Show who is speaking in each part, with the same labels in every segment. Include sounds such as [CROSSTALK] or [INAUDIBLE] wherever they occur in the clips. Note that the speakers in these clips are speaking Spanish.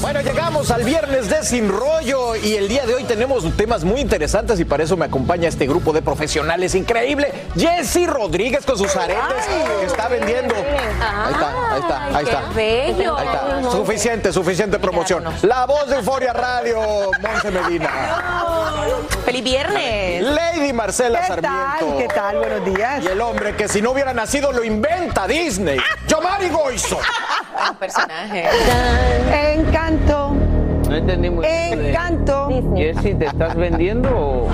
Speaker 1: Bueno, llegamos al viernes de Sin Rollo y el día de hoy tenemos temas muy interesantes y para eso me acompaña este grupo de profesionales increíble. Jessy Rodríguez con sus aretes que está vendiendo. Ahí está, ahí está, ahí está.
Speaker 2: bello.
Speaker 1: Ahí está. Suficiente, suficiente promoción. La voz de Euforia Radio, Monse Medina.
Speaker 2: ¡Feliz viernes!
Speaker 1: Lady Marcela
Speaker 3: ¿Qué
Speaker 1: Sarmiento.
Speaker 3: tal? ¿Qué tal? Buenos días.
Speaker 1: Y el hombre que si no hubiera nacido lo inventa Disney. Yomari Goizo. [LAUGHS]
Speaker 2: Un personaje.
Speaker 3: Encanto.
Speaker 4: No entendí muy bien.
Speaker 3: Encanto.
Speaker 4: Jessy, ¿te estás vendiendo o...?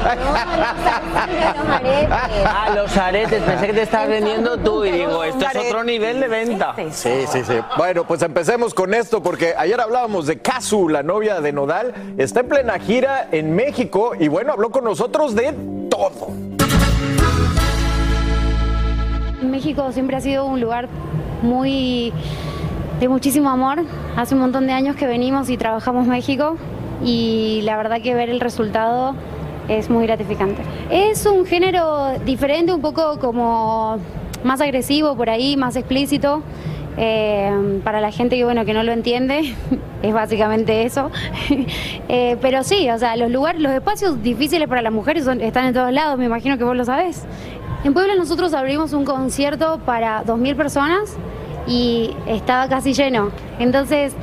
Speaker 4: Ah, los aretes. Pensé que te estabas vendiendo tú y digo, esto es otro nivel de venta.
Speaker 1: Sí, sí, sí. Bueno, pues empecemos con esto porque ayer hablábamos de Kazu, la novia de Nodal. Está en plena gira en México y bueno, habló con nosotros de todo.
Speaker 5: México siempre ha sido un lugar muy de muchísimo amor. Hace un montón de años que venimos y trabajamos México y la verdad que ver el resultado es muy gratificante. Es un género diferente, un poco como más agresivo por ahí, más explícito. Eh, para la gente que bueno que no lo entiende [LAUGHS] es básicamente eso [LAUGHS] Eh, pero sí o sea los lugares los espacios difíciles para las mujeres son- están en todos lados me imagino que vos lo sabés en Puebla nosotros abrimos un concierto para 2.000 personas y estaba casi lleno. Entonces,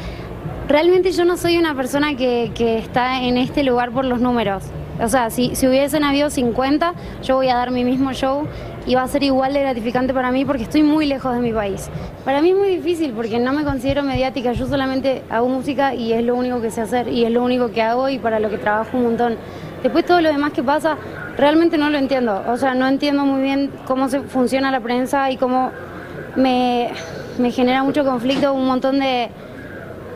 Speaker 5: realmente yo no soy una persona que, que está en este lugar por los números. O sea, si, si hubiesen habido 50, yo voy a dar mi mismo show y va a ser igual de gratificante para mí porque estoy muy lejos de mi país. Para mí es muy difícil porque no me considero mediática, yo solamente hago música y es lo único que sé hacer y es lo único que hago y para lo que trabajo un montón. Después todo lo demás que pasa, realmente no lo entiendo. O sea, no entiendo muy bien cómo se funciona la prensa y cómo me, me genera mucho conflicto un montón de,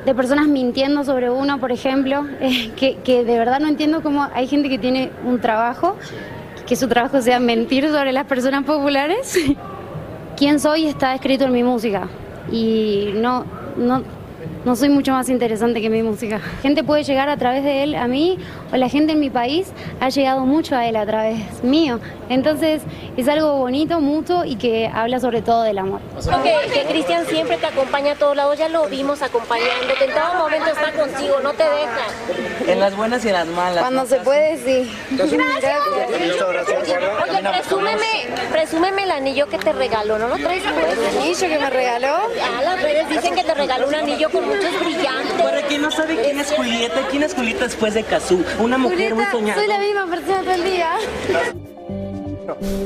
Speaker 5: de personas mintiendo sobre uno, por ejemplo, [LAUGHS] eh, que, que de verdad no entiendo cómo hay gente que tiene un trabajo, que su trabajo sea mentir sobre las personas populares. [LAUGHS] Quién soy está escrito en mi música y no, no, no soy mucho más interesante que mi música. Gente puede llegar a través de él a mí o la gente en mi país ha llegado mucho a él a través mío. Entonces es algo bonito, mutuo y que habla sobre todo del amor.
Speaker 6: Que, que Cristian siempre te acompaña a todos lados, ya lo vimos acompañándote, en todo momento está contigo, no te deja.
Speaker 4: En las buenas y en las malas.
Speaker 5: Cuando se puede, sí.
Speaker 6: Oye, presúmeme, presúmeme el anillo que te regaló, ¿no lo traes?
Speaker 5: ¿El anillo que me regaló?
Speaker 6: Ah, las redes dicen que te regaló un anillo con muchos brillantes.
Speaker 7: Para quien no sabe quién es Julieta, ¿quién es Julieta después de Kazú? Una mujer muy soñada.
Speaker 5: soy la misma persona todo el día.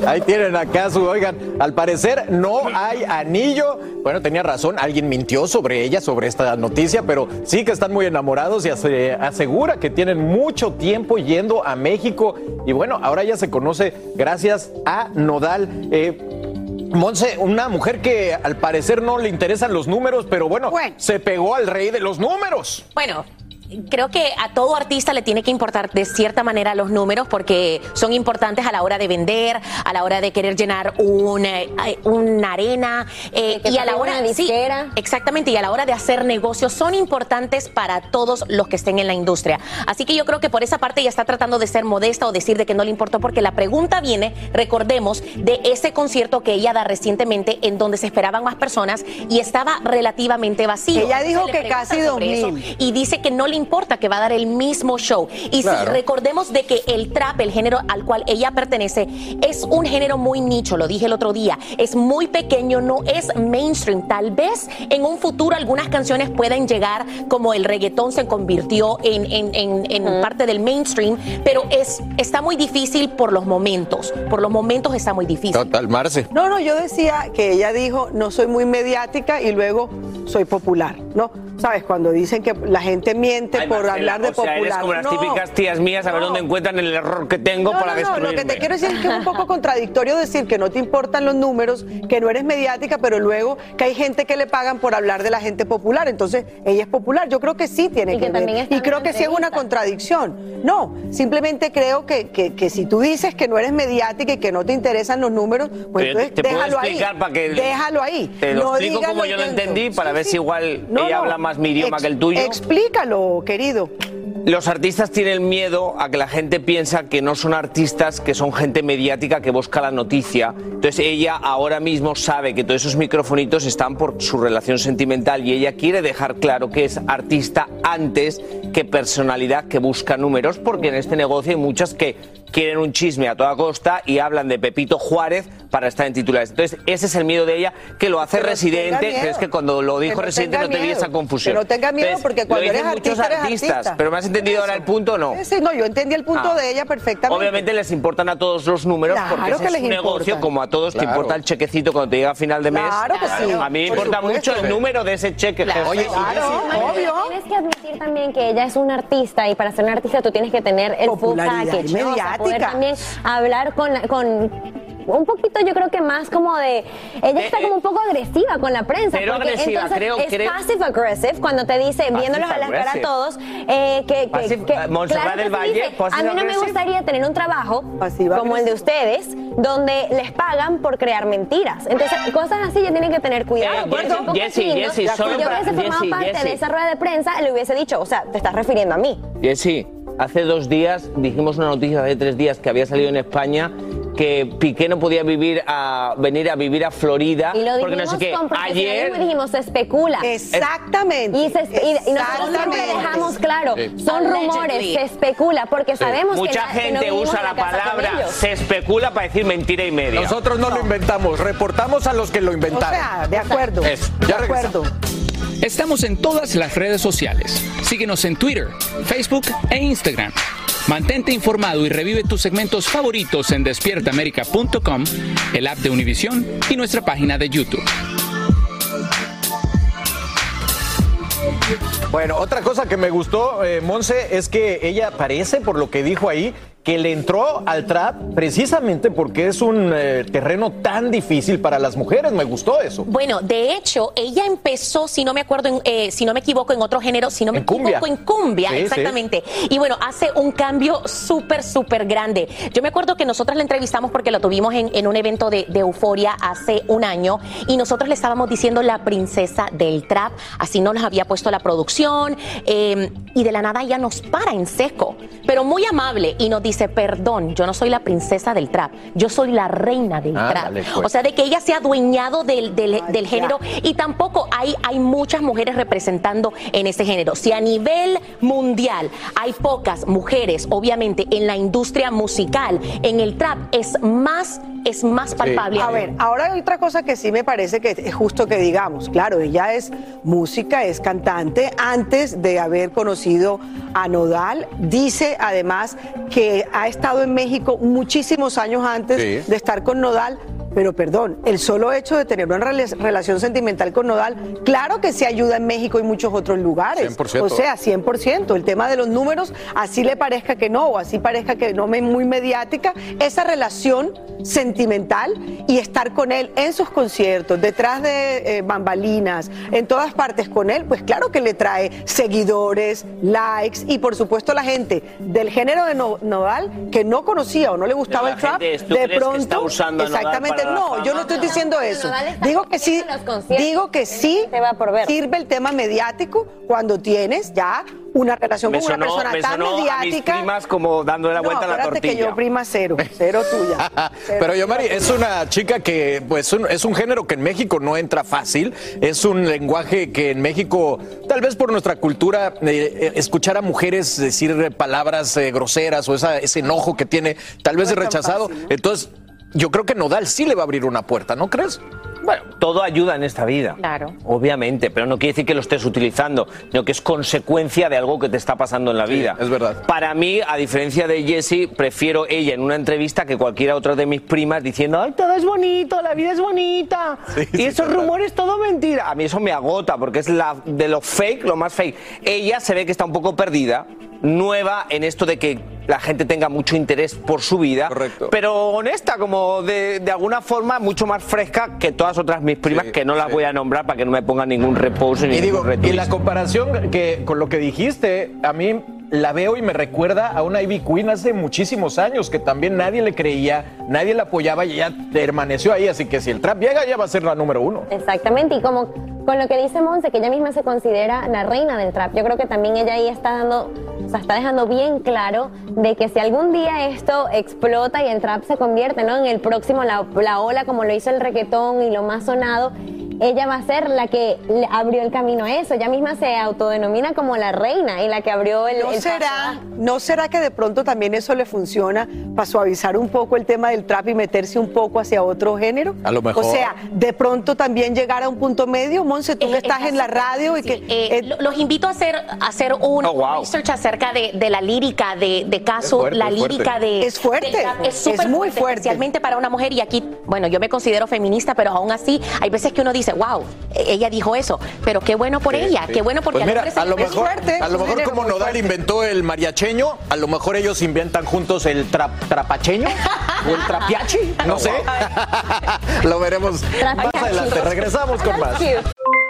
Speaker 1: Ahí tienen acá su, oigan, al parecer no hay anillo. Bueno, tenía razón, alguien mintió sobre ella, sobre esta noticia, pero sí que están muy enamorados y ase- asegura que tienen mucho tiempo yendo a México. Y bueno, ahora ya se conoce gracias a Nodal. Eh, Monse, una mujer que al parecer no le interesan los números, pero bueno, se pegó al rey de los números.
Speaker 2: Bueno, creo que a todo artista le tiene que importar de cierta manera los números porque son importantes a la hora de vender, a la hora de querer llenar una, eh, una arena eh, y a la hora sí, exactamente y a la hora de hacer negocios son importantes para todos los que estén en la industria. Así que yo creo que por esa parte ella está tratando de ser modesta o decir de que no le importó porque la pregunta viene, recordemos, de ese concierto que ella da recientemente en donde se esperaban más personas y estaba relativamente vacío.
Speaker 3: Ella dijo que casi
Speaker 2: sobre
Speaker 3: 2000.
Speaker 2: eso y dice que no le importa que va a dar el mismo show. Y
Speaker 3: Claro.
Speaker 2: si recordemos de que el trap, el género al cual ella pertenece, es un género muy nicho, lo dije el otro día, es muy pequeño, no es mainstream. Tal vez en un futuro algunas canciones pueden llegar como el reggaetón se convirtió en, en- en- en parte del mainstream, pero es, está muy difícil por los momentos. Por los momentos está muy difícil.
Speaker 1: Total, Marce.
Speaker 3: No, no, yo decía que ella dijo, no soy muy mediática y luego soy popular, ¿no? ¿Sabes? Cuando dicen que la gente miente
Speaker 4: Ay,
Speaker 3: por
Speaker 4: Marcela,
Speaker 3: hablar de
Speaker 4: o sea,
Speaker 3: popular.
Speaker 4: eres como las
Speaker 3: No.
Speaker 4: típicas tías mías a ver dónde encuentran el error que tengo
Speaker 3: No,
Speaker 4: para
Speaker 3: no, no,
Speaker 4: destruirme.
Speaker 3: lo que te quiero decir es que es un poco contradictorio decir que no te importan los números, que no eres mediática, pero luego que hay gente que le pagan por hablar de la gente popular. Entonces, ella es popular. Yo creo que sí tiene
Speaker 6: Y
Speaker 3: que,
Speaker 6: que
Speaker 3: ver. Y creo que sí es una contradicción. No, simplemente creo que, que- que si tú dices que no eres mediática y que no te interesan los números, pues entonces
Speaker 4: te puedo
Speaker 3: déjalo ahí.
Speaker 4: explicar para que
Speaker 3: Déjalo ahí.
Speaker 4: Te lo
Speaker 3: No
Speaker 4: explico
Speaker 3: digas
Speaker 4: como yo lo entendí para ver si igual
Speaker 3: No,
Speaker 4: ella
Speaker 3: no.
Speaker 4: habla más mi idioma que el tuyo.
Speaker 3: Explícalo, querido.
Speaker 4: Los artistas tienen miedo a que la gente piensa que no son artistas, que son gente mediática que busca la noticia. Entonces ella ahora mismo sabe que todos esos microfonitos están por su relación sentimental y ella quiere dejar claro que es artista antes que personalidad que busca números, porque en este negocio hay muchas que quieren un chisme a toda costa y hablan de Pepito Juárez para estar en titulares. Entonces ese es el miedo de ella que lo hace
Speaker 3: no
Speaker 4: residente, que es que cuando lo dijo
Speaker 3: no
Speaker 4: residente
Speaker 3: tenga
Speaker 4: no te vi
Speaker 3: miedo.
Speaker 4: esa confusión.
Speaker 3: Que no tenga miedo,
Speaker 4: Entonces,
Speaker 3: porque cuando eres
Speaker 4: muchos
Speaker 3: artista, eres
Speaker 4: artistas,
Speaker 3: artista.
Speaker 4: pero me has entendido ahora el punto o no.
Speaker 3: Sí, no, yo entendí el punto
Speaker 4: Ah.
Speaker 3: de ella perfectamente.
Speaker 4: Obviamente les importan a todos los números
Speaker 3: Claro
Speaker 4: porque ese
Speaker 3: que
Speaker 4: es
Speaker 3: les
Speaker 4: un negocio como a todos te
Speaker 1: Claro.
Speaker 4: importa el chequecito cuando te llega a final de mes.
Speaker 3: Claro que sí,
Speaker 4: A mí me
Speaker 3: por
Speaker 4: importa
Speaker 3: supuesto.
Speaker 4: mucho el número de ese cheque.
Speaker 6: Claro.
Speaker 1: Oye,
Speaker 3: Claro, obvio.
Speaker 6: Tienes que admitir también que ella es una artista y para ser una artista tú tienes que tener el full package, poder también hablar con, con un poquito yo creo que más como de ella está como un poco agresiva con la prensa
Speaker 4: pero
Speaker 6: porque
Speaker 4: agresiva,
Speaker 6: entonces
Speaker 4: creo-
Speaker 6: es
Speaker 4: creo-
Speaker 6: passive aggressive cuando te dice viéndolos a la cara a todos eh, que, que,
Speaker 4: Passive-
Speaker 6: que-
Speaker 4: eh,
Speaker 6: claro
Speaker 4: del Valle,
Speaker 6: dice, a mí no me gustaría tener un trabajo
Speaker 3: Pasiva
Speaker 6: como el de ustedes donde les pagan por crear mentiras. Entonces cosas así ya tienen que tener cuidado.
Speaker 4: Eh,
Speaker 6: porque
Speaker 4: Jessy,
Speaker 6: un poco
Speaker 4: Jessy,
Speaker 6: si yo hubiese formado parte de esa rueda de prensa le hubiese dicho o sea te estás refiriendo a mí.
Speaker 4: Jessy, hace dos días dijimos una noticia hace tres días que había salido en España que Piqué no podía vivir a venir a vivir a Florida
Speaker 6: y lo
Speaker 4: porque no sé qué. Ayer
Speaker 6: y dijimos se especula
Speaker 3: Exactamente.
Speaker 6: y, se- y- y nosotros siempre
Speaker 3: Exactamente.
Speaker 6: dejamos claro,
Speaker 4: Sí.
Speaker 6: son rumores, se especula, porque sabemos
Speaker 4: mucha
Speaker 6: que, na- que no
Speaker 4: gente usa la palabra se especula para decir mentira y media.
Speaker 1: Nosotros no, lo inventamos, reportamos a los que lo
Speaker 3: O
Speaker 1: inventaron.
Speaker 3: sea, de acuerdo.
Speaker 1: Eso,
Speaker 3: de acuerdo.
Speaker 8: Estamos en todas las redes sociales. Síguenos en Twitter, Facebook e Instagram. Mantente informado y revive tus segmentos favoritos en despiertaamerica.com, el app de Univision y nuestra página de YouTube.
Speaker 1: Bueno, otra cosa que me gustó, eh, Monse, es que ella parece, por lo que dijo ahí, que le entró al trap precisamente porque es un eh, terreno tan difícil para las mujeres. Me gustó eso.
Speaker 2: Bueno, de hecho, ella empezó, si no me acuerdo, en, eh, si no me equivoco, en otro género, si no me
Speaker 1: En cumbia.
Speaker 2: equivoco, en cumbia,
Speaker 1: Sí, sí.
Speaker 2: exactamente. Y bueno, hace un cambio súper, súper grande. Yo me acuerdo que nosotros la entrevistamos porque lo tuvimos en, en un evento de, de Euforia hace un año y nosotros le estábamos diciendo la princesa del trap, así nos las había puesto la producción eh, y de la nada ella nos para en seco, pero muy amable y nos dice, perdón, yo no soy la princesa del trap, yo soy la reina del trap.
Speaker 1: pues.
Speaker 2: O sea, de que ella se ha adueñado del, del- del género y tampoco hay, hay muchas mujeres representando en ese género. Si a nivel mundial hay pocas mujeres, obviamente, en la industria musical, en el trap es más, es más palpable.
Speaker 3: A ver, ahora hay otra cosa que sí me parece que es justo que digamos. Claro, ella es música, es cantante. Antes de haber conocido a Nodal, dice además que ha estado en México muchísimos años antes
Speaker 1: Sí.
Speaker 3: de estar con Nodal pero perdón, el solo hecho de tener una rela- relación sentimental con Nodal, claro que se ayuda en México y muchos otros lugares.
Speaker 1: 100%.
Speaker 3: O sea, 100%. El tema de los números, así le parezca que no, o así parezca que no me muy mediática, esa relación sentimental y estar con él en sus conciertos, detrás de eh, bambalinas, en todas partes con él, pues claro que le trae seguidores, likes y por supuesto la gente del género de No- Nodal que no conocía o no le gustaba el trap,
Speaker 4: gente, ¿tú
Speaker 3: de pronto,
Speaker 4: está usando
Speaker 3: exactamente, no, yo no estoy diciendo eso. Digo que sí, digo que sí sirve el tema mediático cuando tienes ya una relación
Speaker 4: Me
Speaker 3: con una persona
Speaker 4: me
Speaker 3: tan
Speaker 4: sonó a mis
Speaker 3: mediática.
Speaker 4: primas como dándole la
Speaker 3: No,
Speaker 4: vuelta a la
Speaker 3: acuérdate que
Speaker 4: tortilla.
Speaker 3: yo prima cero, cero tuya. [LAUGHS]
Speaker 1: Pero Yomari, es una chica que, pues, un- es un género que en México no entra fácil. Es un lenguaje que en México, tal vez por nuestra cultura, eh, eh, escuchar a mujeres decir palabras eh, groseras o esa- ese enojo que tiene, tal vez es rechazado. Entonces, yo creo que Nodal sí le va a abrir una puerta, ¿no crees?
Speaker 4: Bueno, todo ayuda en esta vida.
Speaker 2: Claro.
Speaker 4: Obviamente, pero no quiere decir que lo estés utilizando, sino que es consecuencia de algo que te está pasando en la vida.
Speaker 1: Es verdad.
Speaker 4: Para mí, a diferencia de Jessie, prefiero ella en una entrevista que cualquiera otra de mis primas diciendo, ay, todo es bonito, la vida es bonita. y esos rumores, todo mentira. A mí eso me agota porque es la, de lo fake, lo más fake. Ella se ve que está un poco perdida, nueva en esto de que la gente tenga mucho interés por su vida, pero honesta, como de, de alguna forma mucho más fresca que todas otras mis primas, que no las voy a nombrar para que no me pongan ningún reposo ni
Speaker 1: Y digo,
Speaker 4: ningún
Speaker 1: y
Speaker 4: retweet.
Speaker 1: la comparación que con lo que dijiste, a mí la veo y me recuerda a una Ivy Queen hace muchísimos años que también nadie le creía, nadie la apoyaba y ella permaneció ahí. Así que si el trap llega, ya va a ser la número uno.
Speaker 9: Exactamente, y como con lo que dice Monse, que ella misma se considera la reina del trap, yo creo que también ella ahí está dando, o está dejando bien claro de que si algún día esto explota y el trap se convierte ¿no? en el próximo, la, la ola como lo hizo el reggaetón y lo más sonado, ella va a ser la que abrió el camino a eso. Ella misma se autodenomina como la reina y la que abrió el,
Speaker 3: ¿No
Speaker 9: el
Speaker 3: será, ¿No será que de pronto también eso le funciona para suavizar un poco el tema del trap y meterse un poco hacia otro género?
Speaker 1: A lo mejor.
Speaker 3: O sea, de pronto también llegar a un punto medio, Monse, tú que estás en la radio y que...
Speaker 2: Eh, lo- los invito a hacer, a hacer un
Speaker 3: Oh, wow.
Speaker 2: research acerca de, de la lírica de, de Caso,
Speaker 3: fuerte,
Speaker 2: la
Speaker 3: es fuerte.
Speaker 2: lírica de...
Speaker 3: Es fuerte,
Speaker 2: trap. Es, súper
Speaker 3: es muy fuerte.
Speaker 2: Especialmente para una mujer y aquí, bueno, yo me considero feminista, pero aún así hay veces que uno dice, wow, ella dijo eso, pero qué bueno por ella, qué bueno porque
Speaker 1: Pues mira, a lo mejor,
Speaker 2: fuerte.
Speaker 1: a lo mejor como Nodal
Speaker 2: fuerte.
Speaker 1: inventó el mariacheño, a lo mejor ellos inventan juntos el trap, trapacheño o el trapiachi, [LAUGHS] no sé. [LAUGHS] lo veremos más adelante. Regresamos con más.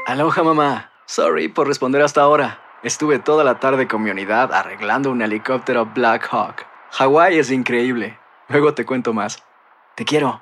Speaker 10: Aloha mamá. Sorry por responder hasta ahora. Estuve toda la tarde con mi unidad arreglando un helicóptero Black Hawk. Hawái es increíble. Luego te cuento más. Te quiero.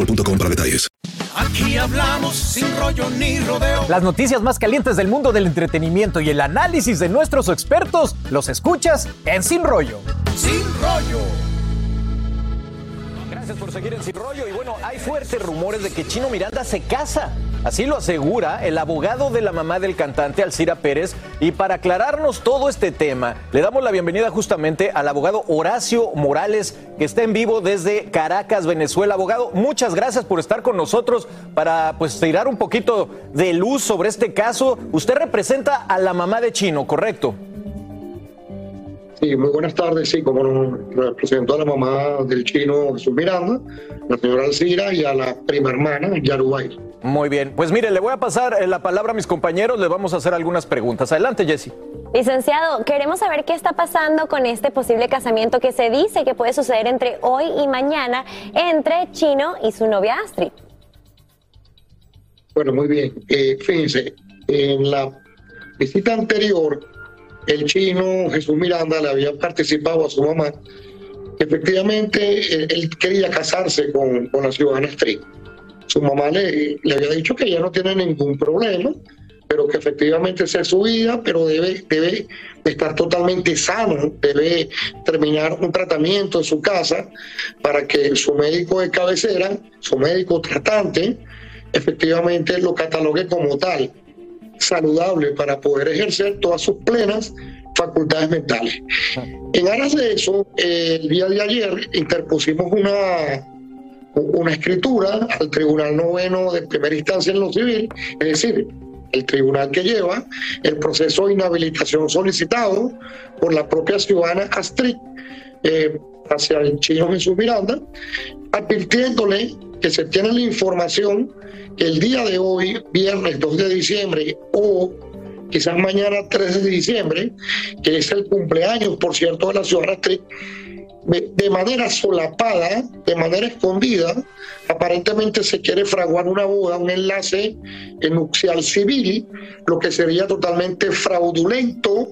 Speaker 11: boostmobile.com para detalles.
Speaker 12: Aquí hablamos sin rollo ni rodeo.
Speaker 1: Las noticias más calientes del mundo del entretenimiento y el análisis de nuestros expertos los escuchas en Sin Rollo.
Speaker 12: Sin rollo.
Speaker 1: Gracias por seguir en Sin Rollo. Y bueno, hay fuertes rumores de que Chino Miranda se casa. Así lo asegura el abogado de la mamá del cantante Alcira Pérez. Y para aclararnos todo este tema, le damos la bienvenida justamente al abogado Horacio Morales, que está en vivo desde Caracas, Venezuela. Abogado, muchas gracias por estar con nosotros para pues tirar un poquito de luz sobre este caso. Usted representa a la mamá de Chino, ¿correcto?
Speaker 13: Sí, muy buenas tardes. Sí, como no, represento a la mamá del chino Jesús Miranda, la señora Alcira y a la prima hermana Yarubay.
Speaker 1: Muy bien, pues mire, le voy a pasar eh, la palabra a mis compañeros, le vamos a hacer algunas preguntas. Adelante, Jesse.
Speaker 9: Licenciado, queremos saber qué está pasando con este posible casamiento que se dice que puede suceder entre hoy y mañana entre Chino y su novia Astrid.
Speaker 13: Bueno, muy bien. Eh, fíjense, en la visita anterior, el chino Jesús Miranda le había participado a su mamá efectivamente él, quería casarse con, con la ciudadana Astrid. Su mamá le, le había dicho que ella no tiene ningún problema, pero que efectivamente es su vida, pero debe, debe estar totalmente sano, debe terminar un tratamiento en su casa para que su médico de cabecera, su médico tratante, efectivamente lo catalogue como tal, saludable para poder ejercer todas sus plenas facultades mentales. En aras de eso, eh, el día de ayer interpusimos una, una escritura al Tribunal Noveno de Primera Instancia en lo Civil, es decir, el tribunal que lleva el proceso de inhabilitación solicitado por la propia ciudadana Astrid eh, hacia el chino Jesús Miranda, advirtiéndole que se tiene la información que el día de hoy, viernes 2 de diciembre, o quizás mañana 3 de diciembre, que es el cumpleaños, por cierto, de la ciudadana Astrid, de, manera solapada, de manera escondida, aparentemente se quiere fraguar una boda, un enlace nupcial civil, lo que sería totalmente fraudulento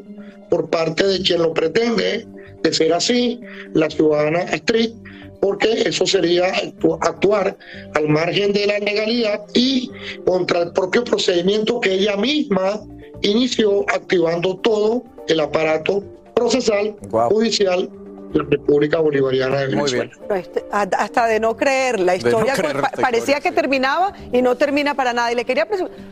Speaker 13: por parte de quien lo pretende, de ser así, la ciudadana Astrid, porque eso sería actu- actuar al margen de la legalidad y contra el propio procedimiento que ella misma inició activando todo el aparato procesal, judicial la República Bolivariana de Venezuela.
Speaker 3: Este, Hasta de no creer, la
Speaker 13: no
Speaker 3: historia
Speaker 13: creer
Speaker 3: pa-
Speaker 13: esta
Speaker 3: parecía
Speaker 13: historia,
Speaker 3: que terminaba y no termina para nada. Y le quería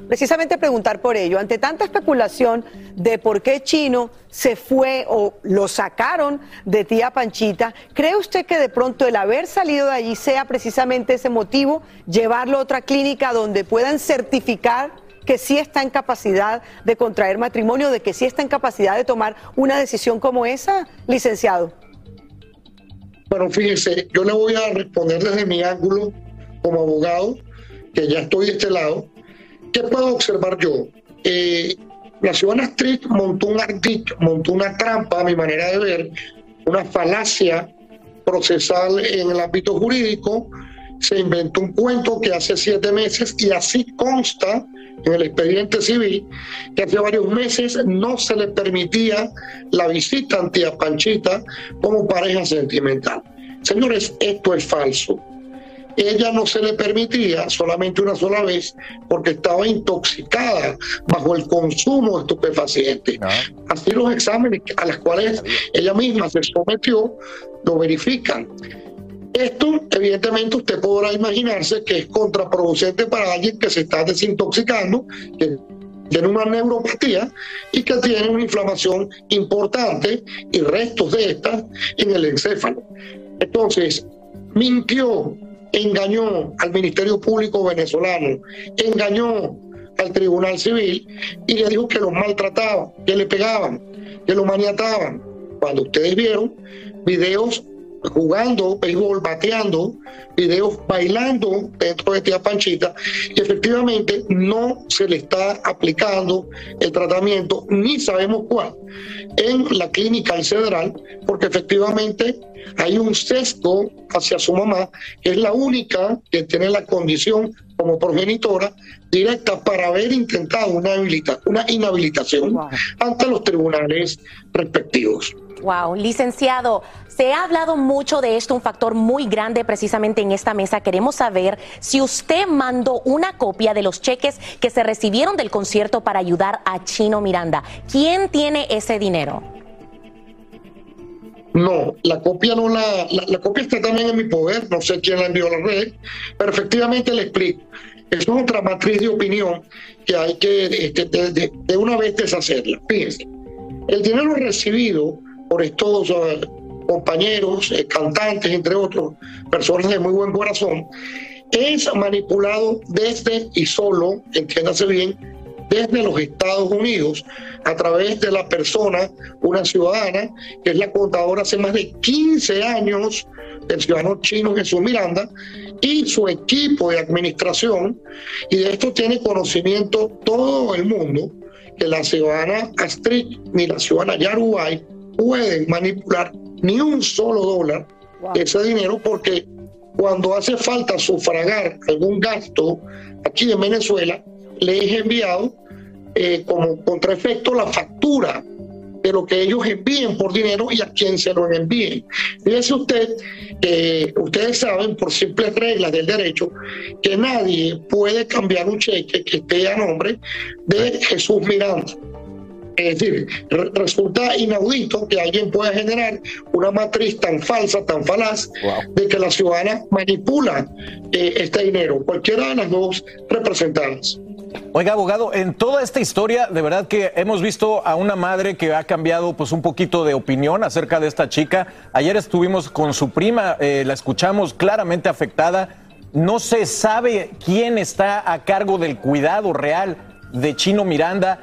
Speaker 3: precisamente preguntar por ello. Ante tanta especulación de por qué Chino se fue o lo sacaron de tía Panchita, ¿cree usted que de pronto el haber salido de allí sea precisamente ese motivo, llevarlo a otra clínica donde puedan certificar que sí está en capacidad de contraer matrimonio, de que sí está en capacidad de tomar una decisión como esa, licenciado?
Speaker 13: Bueno, fíjese, yo le voy a responder desde mi ángulo como abogado, que ya estoy de este lado. ¿Qué puedo observar yo? Eh, la ciudadana Street montó un ardid, montó una trampa, a mi manera de ver, una falacia procesal en el ámbito jurídico. Se inventó un cuento que hace siete meses y así consta en el expediente civil que hace varios meses no se le permitía la visita a Panchita como pareja sentimental. Señores, esto es falso. Ella no se le permitía solamente una sola vez porque estaba intoxicada bajo el consumo de estupefacientes. Así los exámenes a los cuales ella misma se sometió lo verifican. Esto, evidentemente, usted podrá imaginarse que es contraproducente para alguien que se está desintoxicando, que tiene una neuropatía y que tiene una inflamación importante y restos de estas en el encéfalo. Entonces, mintió, engañó al Ministerio Público venezolano, engañó al Tribunal Civil y le dijo que los maltrataban, que le pegaban, que lo maniataban. Cuando ustedes vieron videos jugando béisbol, bateando, videos bailando dentro de Tía Panchita, y efectivamente no se le está aplicando el tratamiento, ni sabemos cuál, en la clínica Cedral, porque efectivamente hay un sesgo hacia su mamá, que es la única que tiene la condición como progenitora directa para haber intentado una, habilita- una inhabilitación ante los tribunales respectivos.
Speaker 2: Wow, licenciado, se ha hablado mucho de esto, un factor muy grande precisamente en esta mesa. Queremos saber si usted mandó una copia de los cheques que se recibieron del concierto para ayudar a Chino Miranda. ¿Quién tiene ese dinero?
Speaker 13: No, la copia no la, la, copia está también en mi poder, no sé quién la envió a la red, pero efectivamente le explico. Es otra matriz de opinión que hay que este, de, de- de una vez deshacerla. Fíjense, el dinero recibido estos eh, compañeros, eh, cantantes, entre otros, personas de muy buen corazón, es manipulado desde y solo, entiéndase bien, desde los Estados Unidos a través de la persona, una ciudadana, que es la contadora hace más de 15 años del ciudadano chino Jesús Miranda y su equipo de administración, y de esto tiene conocimiento todo el mundo, que la ciudadana Astrid ni la ciudadana Yarubay pueden manipular ni un solo dólar de ese dinero porque cuando hace falta sufragar algún gasto aquí en Venezuela, le es enviado eh, como contraefecto la factura de lo que ellos envíen por dinero y a quien se lo envíen. Fíjese usted que ustedes saben por simples reglas del derecho que nadie puede cambiar un cheque que esté a nombre de Jesús Miranda. Es decir, re- resulta inaudito que alguien pueda generar una matriz tan falsa, tan falaz, de que la ciudadana manipula eh, este dinero, cualquiera de las dos representadas.
Speaker 1: Oiga, abogado, en toda esta historia, de verdad que hemos visto a una madre que ha cambiado pues un poquito de opinión acerca de esta chica. Ayer estuvimos con su prima, eh, la escuchamos claramente afectada. No se sabe quién está a cargo del cuidado real de Chino Miranda.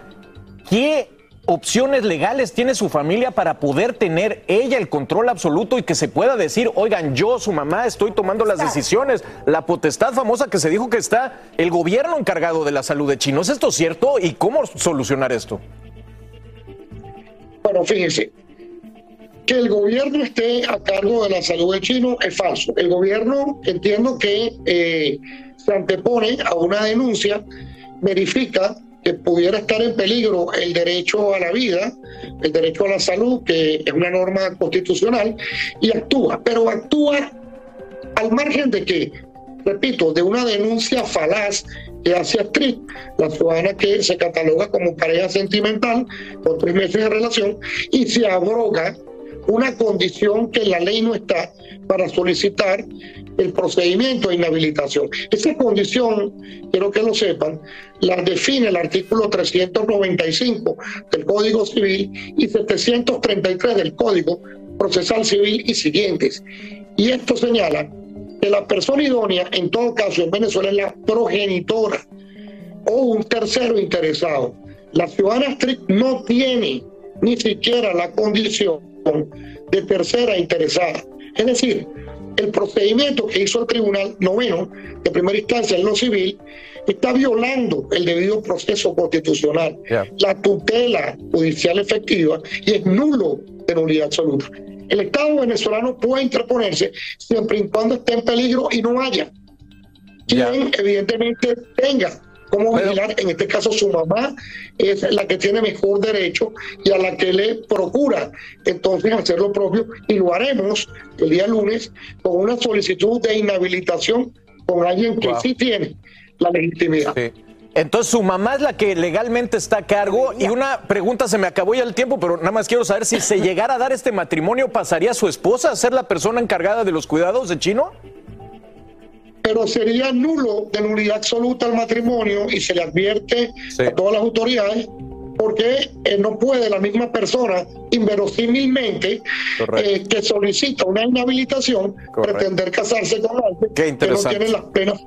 Speaker 1: ¿Qué opciones legales tiene su familia para poder tener ella el control absoluto y que se pueda decir, oigan, yo, su mamá, estoy tomando las decisiones? La potestad famosa que se dijo que está el gobierno encargado de la salud de Chino. ¿Es esto cierto? ¿Y cómo solucionar esto?
Speaker 13: Bueno, fíjense, que el gobierno esté a cargo de la salud de chino es falso. El gobierno entiendo que eh, se antepone a una denuncia, verifica que pudiera estar en peligro el derecho a la vida, el derecho a la salud, que es una norma constitucional, y actúa, pero actúa al margen de que, repito, de una denuncia falaz que hace Astrid, la ciudadana que se cataloga como pareja sentimental con tres meses de relación, y se abroga una condición que la ley no está para solicitar el procedimiento de inhabilitación. Esa condición, quiero que lo sepan, la define el artículo 395 del Código Civil y 733 del Código Procesal Civil y siguientes. Y esto señala que la persona idónea, en todo caso en Venezuela, es la progenitora o un tercero interesado. La ciudadana strict no tiene ni siquiera la condición de tercera interesada. Es decir, el procedimiento que hizo el Tribunal Noveno de primera instancia en lo civil está violando el debido proceso constitucional, la tutela judicial efectiva y es nulo de nulidad absoluta. El Estado venezolano puede interponerse siempre y cuando esté en peligro y no haya quien evidentemente tenga como vigilar, en este caso su mamá es la que tiene mejor derecho y a la que le procura entonces hacer lo propio y lo haremos el día lunes con una solicitud de inhabilitación con alguien que
Speaker 1: Wow.
Speaker 13: sí tiene la legitimidad.
Speaker 1: Entonces su mamá es la que legalmente está a cargo y una pregunta, se me acabó ya el tiempo, pero nada más quiero saber si se llegara a dar este matrimonio, ¿pasaría su esposa a ser la persona encargada de los cuidados de Chino?
Speaker 13: Pero sería nulo de nulidad absoluta el matrimonio y se le advierte a todas las autoridades porque eh, no puede la misma persona inverosímilmente eh, que solicita una inhabilitación pretender casarse con alguien
Speaker 1: Qué
Speaker 13: que no tiene las penas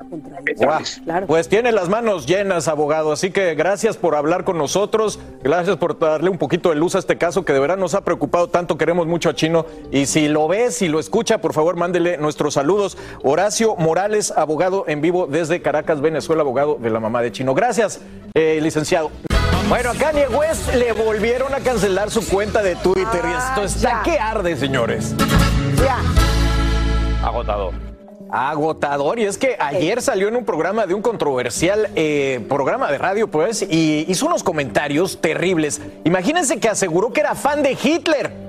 Speaker 1: Guau. Pues tiene las manos llenas, abogado. Así que gracias por hablar con nosotros. Gracias por darle un poquito de luz a este caso que de verdad nos ha preocupado tanto. Queremos mucho a Chino. Y si lo ve, si lo escucha, por favor, mándele nuestros saludos. Horacio Morales, abogado en vivo desde Caracas, Venezuela, abogado de la mamá de Chino. Gracias, eh, licenciado. Bueno, a Kanye West le volvieron a cancelar su cuenta de Twitter y esto está que arde, señores.
Speaker 4: Agotador.
Speaker 1: Agotador, y es que ayer salió en un programa de un controversial eh, programa de radio, pues, y hizo unos comentarios terribles. Imagínense que aseguró que era fan de Hitler.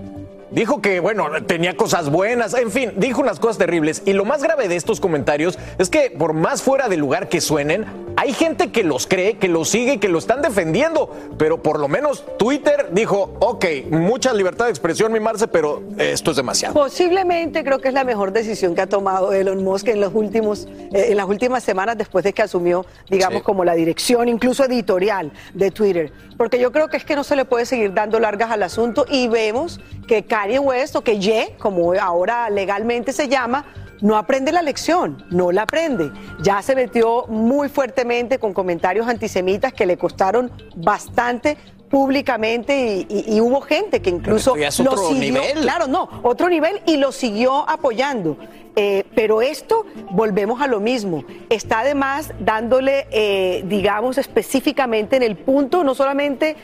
Speaker 1: Dijo que, bueno, tenía cosas buenas, en fin, dijo unas cosas terribles. Y lo más grave de estos comentarios es que, por más fuera de lugar que suenen, hay gente que los cree, que los sigue, que lo están defendiendo. Pero por lo menos Twitter dijo, ok, mucha libertad de expresión, mi Marce, pero esto es demasiado.
Speaker 3: Posiblemente creo que es la mejor decisión que ha tomado Elon Musk en los últimos, eh, en las últimas semanas después de que asumió, digamos,
Speaker 14: Sí.
Speaker 3: como la dirección, incluso editorial de Twitter. Porque yo creo que es que no se le puede seguir dando largas al asunto y vemos que Kanye West o que Ye, como ahora legalmente se llama, no aprende la lección, no la aprende. Ya se metió muy fuertemente con comentarios antisemitas que le costaron bastante públicamente y, y- y hubo gente que incluso lo
Speaker 1: otro
Speaker 3: siguió,
Speaker 1: nivel.
Speaker 3: claro, no, otro nivel y lo siguió apoyando. Eh, pero esto, volvemos a lo mismo, está además dándole, eh, digamos, específicamente en el punto, no solamente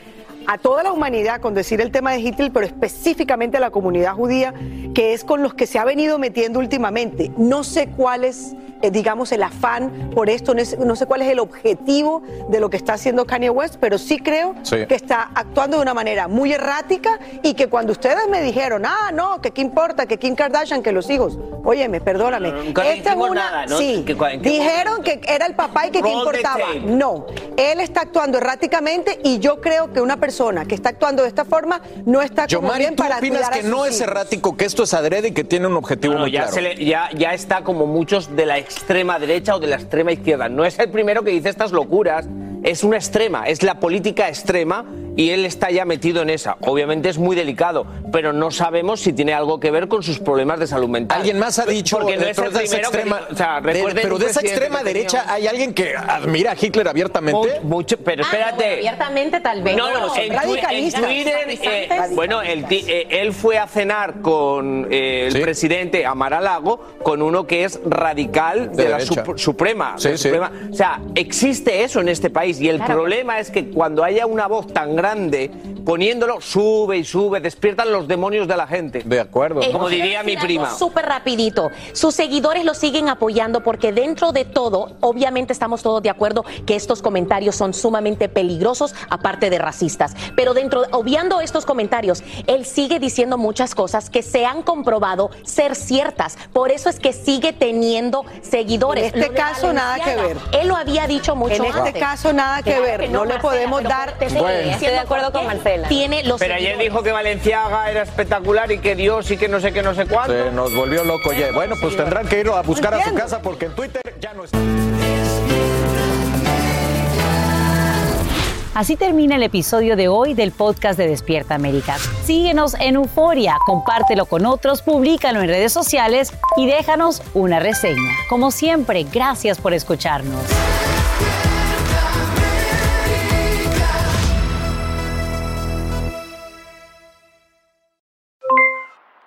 Speaker 3: a toda la humanidad con decir el tema de Hitler, pero específicamente a la comunidad judía, que es con los que se ha venido metiendo últimamente. No sé cuál es, eh, digamos, el afán por esto, no, sé cuál es el objetivo de lo que está haciendo Kanye West, pero sí creo
Speaker 1: Sí.
Speaker 3: que está actuando de una manera muy errática y que cuando ustedes me dijeron, ah, no, que qué importa, que Kim Kardashian, que los hijos, óyeme, perdóname,
Speaker 4: nunca
Speaker 3: esta es una,
Speaker 4: nada, ¿no?
Speaker 3: sí,
Speaker 4: ¿En qué- en qué
Speaker 3: dijeron que era el papá y que qué importaba. No, él está actuando erráticamente y yo creo que una persona que está actuando de esta forma no está como
Speaker 1: Yomari,
Speaker 3: bien
Speaker 1: ¿tú
Speaker 3: para
Speaker 1: opinas
Speaker 3: cuidar a
Speaker 1: que no es
Speaker 3: hijos?
Speaker 1: errático, que esto es adrede y que tiene un objetivo
Speaker 4: No, no,
Speaker 1: muy
Speaker 4: ya,
Speaker 1: claro?
Speaker 4: se le- ya, ya está como muchos de la extrema derecha o de la extrema izquierda. No es el primero que dice estas locuras, es una extrema, es la política extrema y él está ya metido en esa. Obviamente es muy delicado, pero no sabemos si tiene algo que ver con sus problemas de salud mental.
Speaker 1: Alguien más ha dicho,
Speaker 4: Porque no
Speaker 1: eh,
Speaker 4: es
Speaker 1: pero
Speaker 4: el
Speaker 1: de esa
Speaker 4: que
Speaker 1: extrema,
Speaker 4: o sea,
Speaker 1: de- pero de esa extrema
Speaker 4: que tenía
Speaker 1: derecha hay alguien que admira a Hitler abiertamente.
Speaker 4: Mucho, pero espérate.
Speaker 2: Ah, bueno, abiertamente tal vez.
Speaker 4: No, no,
Speaker 2: son
Speaker 4: en,
Speaker 2: radicalistas.
Speaker 4: Eh, bueno, el ti- eh, él fue a cenar con eh, el presidente Amaralago, con uno que es radical de,
Speaker 1: De
Speaker 4: la sup- Suprema.
Speaker 1: Sí,
Speaker 4: de la
Speaker 1: sí.
Speaker 4: Suprema. O sea, existe eso en este país y el
Speaker 2: Claro.
Speaker 4: problema es que cuando haya una voz tan grande, poniéndolo, sube y sube, despiertan los demonios de la gente.
Speaker 1: De acuerdo.
Speaker 2: Eh,
Speaker 4: Como diría mi prima.
Speaker 2: Súper rapidito. Sus seguidores lo siguen apoyando porque dentro de todo, obviamente estamos todos de acuerdo que estos comentarios son sumamente peligrosos, aparte de racistas. Pero dentro, obviando estos comentarios, él sigue diciendo muchas cosas que se han comprobado ser ciertas. Por eso es que sigue teniendo seguidores.
Speaker 3: En este caso, nada que
Speaker 2: Valenciaga, Él lo había dicho mucho
Speaker 3: En este
Speaker 2: antes.
Speaker 3: caso, nada que
Speaker 2: Claro
Speaker 3: ver. No le podemos dar- Bueno.
Speaker 9: Estoy de acuerdo con Marcela.
Speaker 2: Tiene los
Speaker 4: Pero ayer
Speaker 2: seguidores.
Speaker 4: dijo que Valenciaga era espectacular y que Dios y que no sé qué, no sé cuánto.
Speaker 1: Se nos volvió loco ya. Bueno, pues tendrán que ir a buscar a su casa porque en Twitter ya no está.
Speaker 14: Así termina el episodio de hoy del podcast de Despierta América. Síguenos en Euforia, compártelo con otros, públicalo en redes sociales y déjanos una reseña. Como siempre, gracias por escucharnos.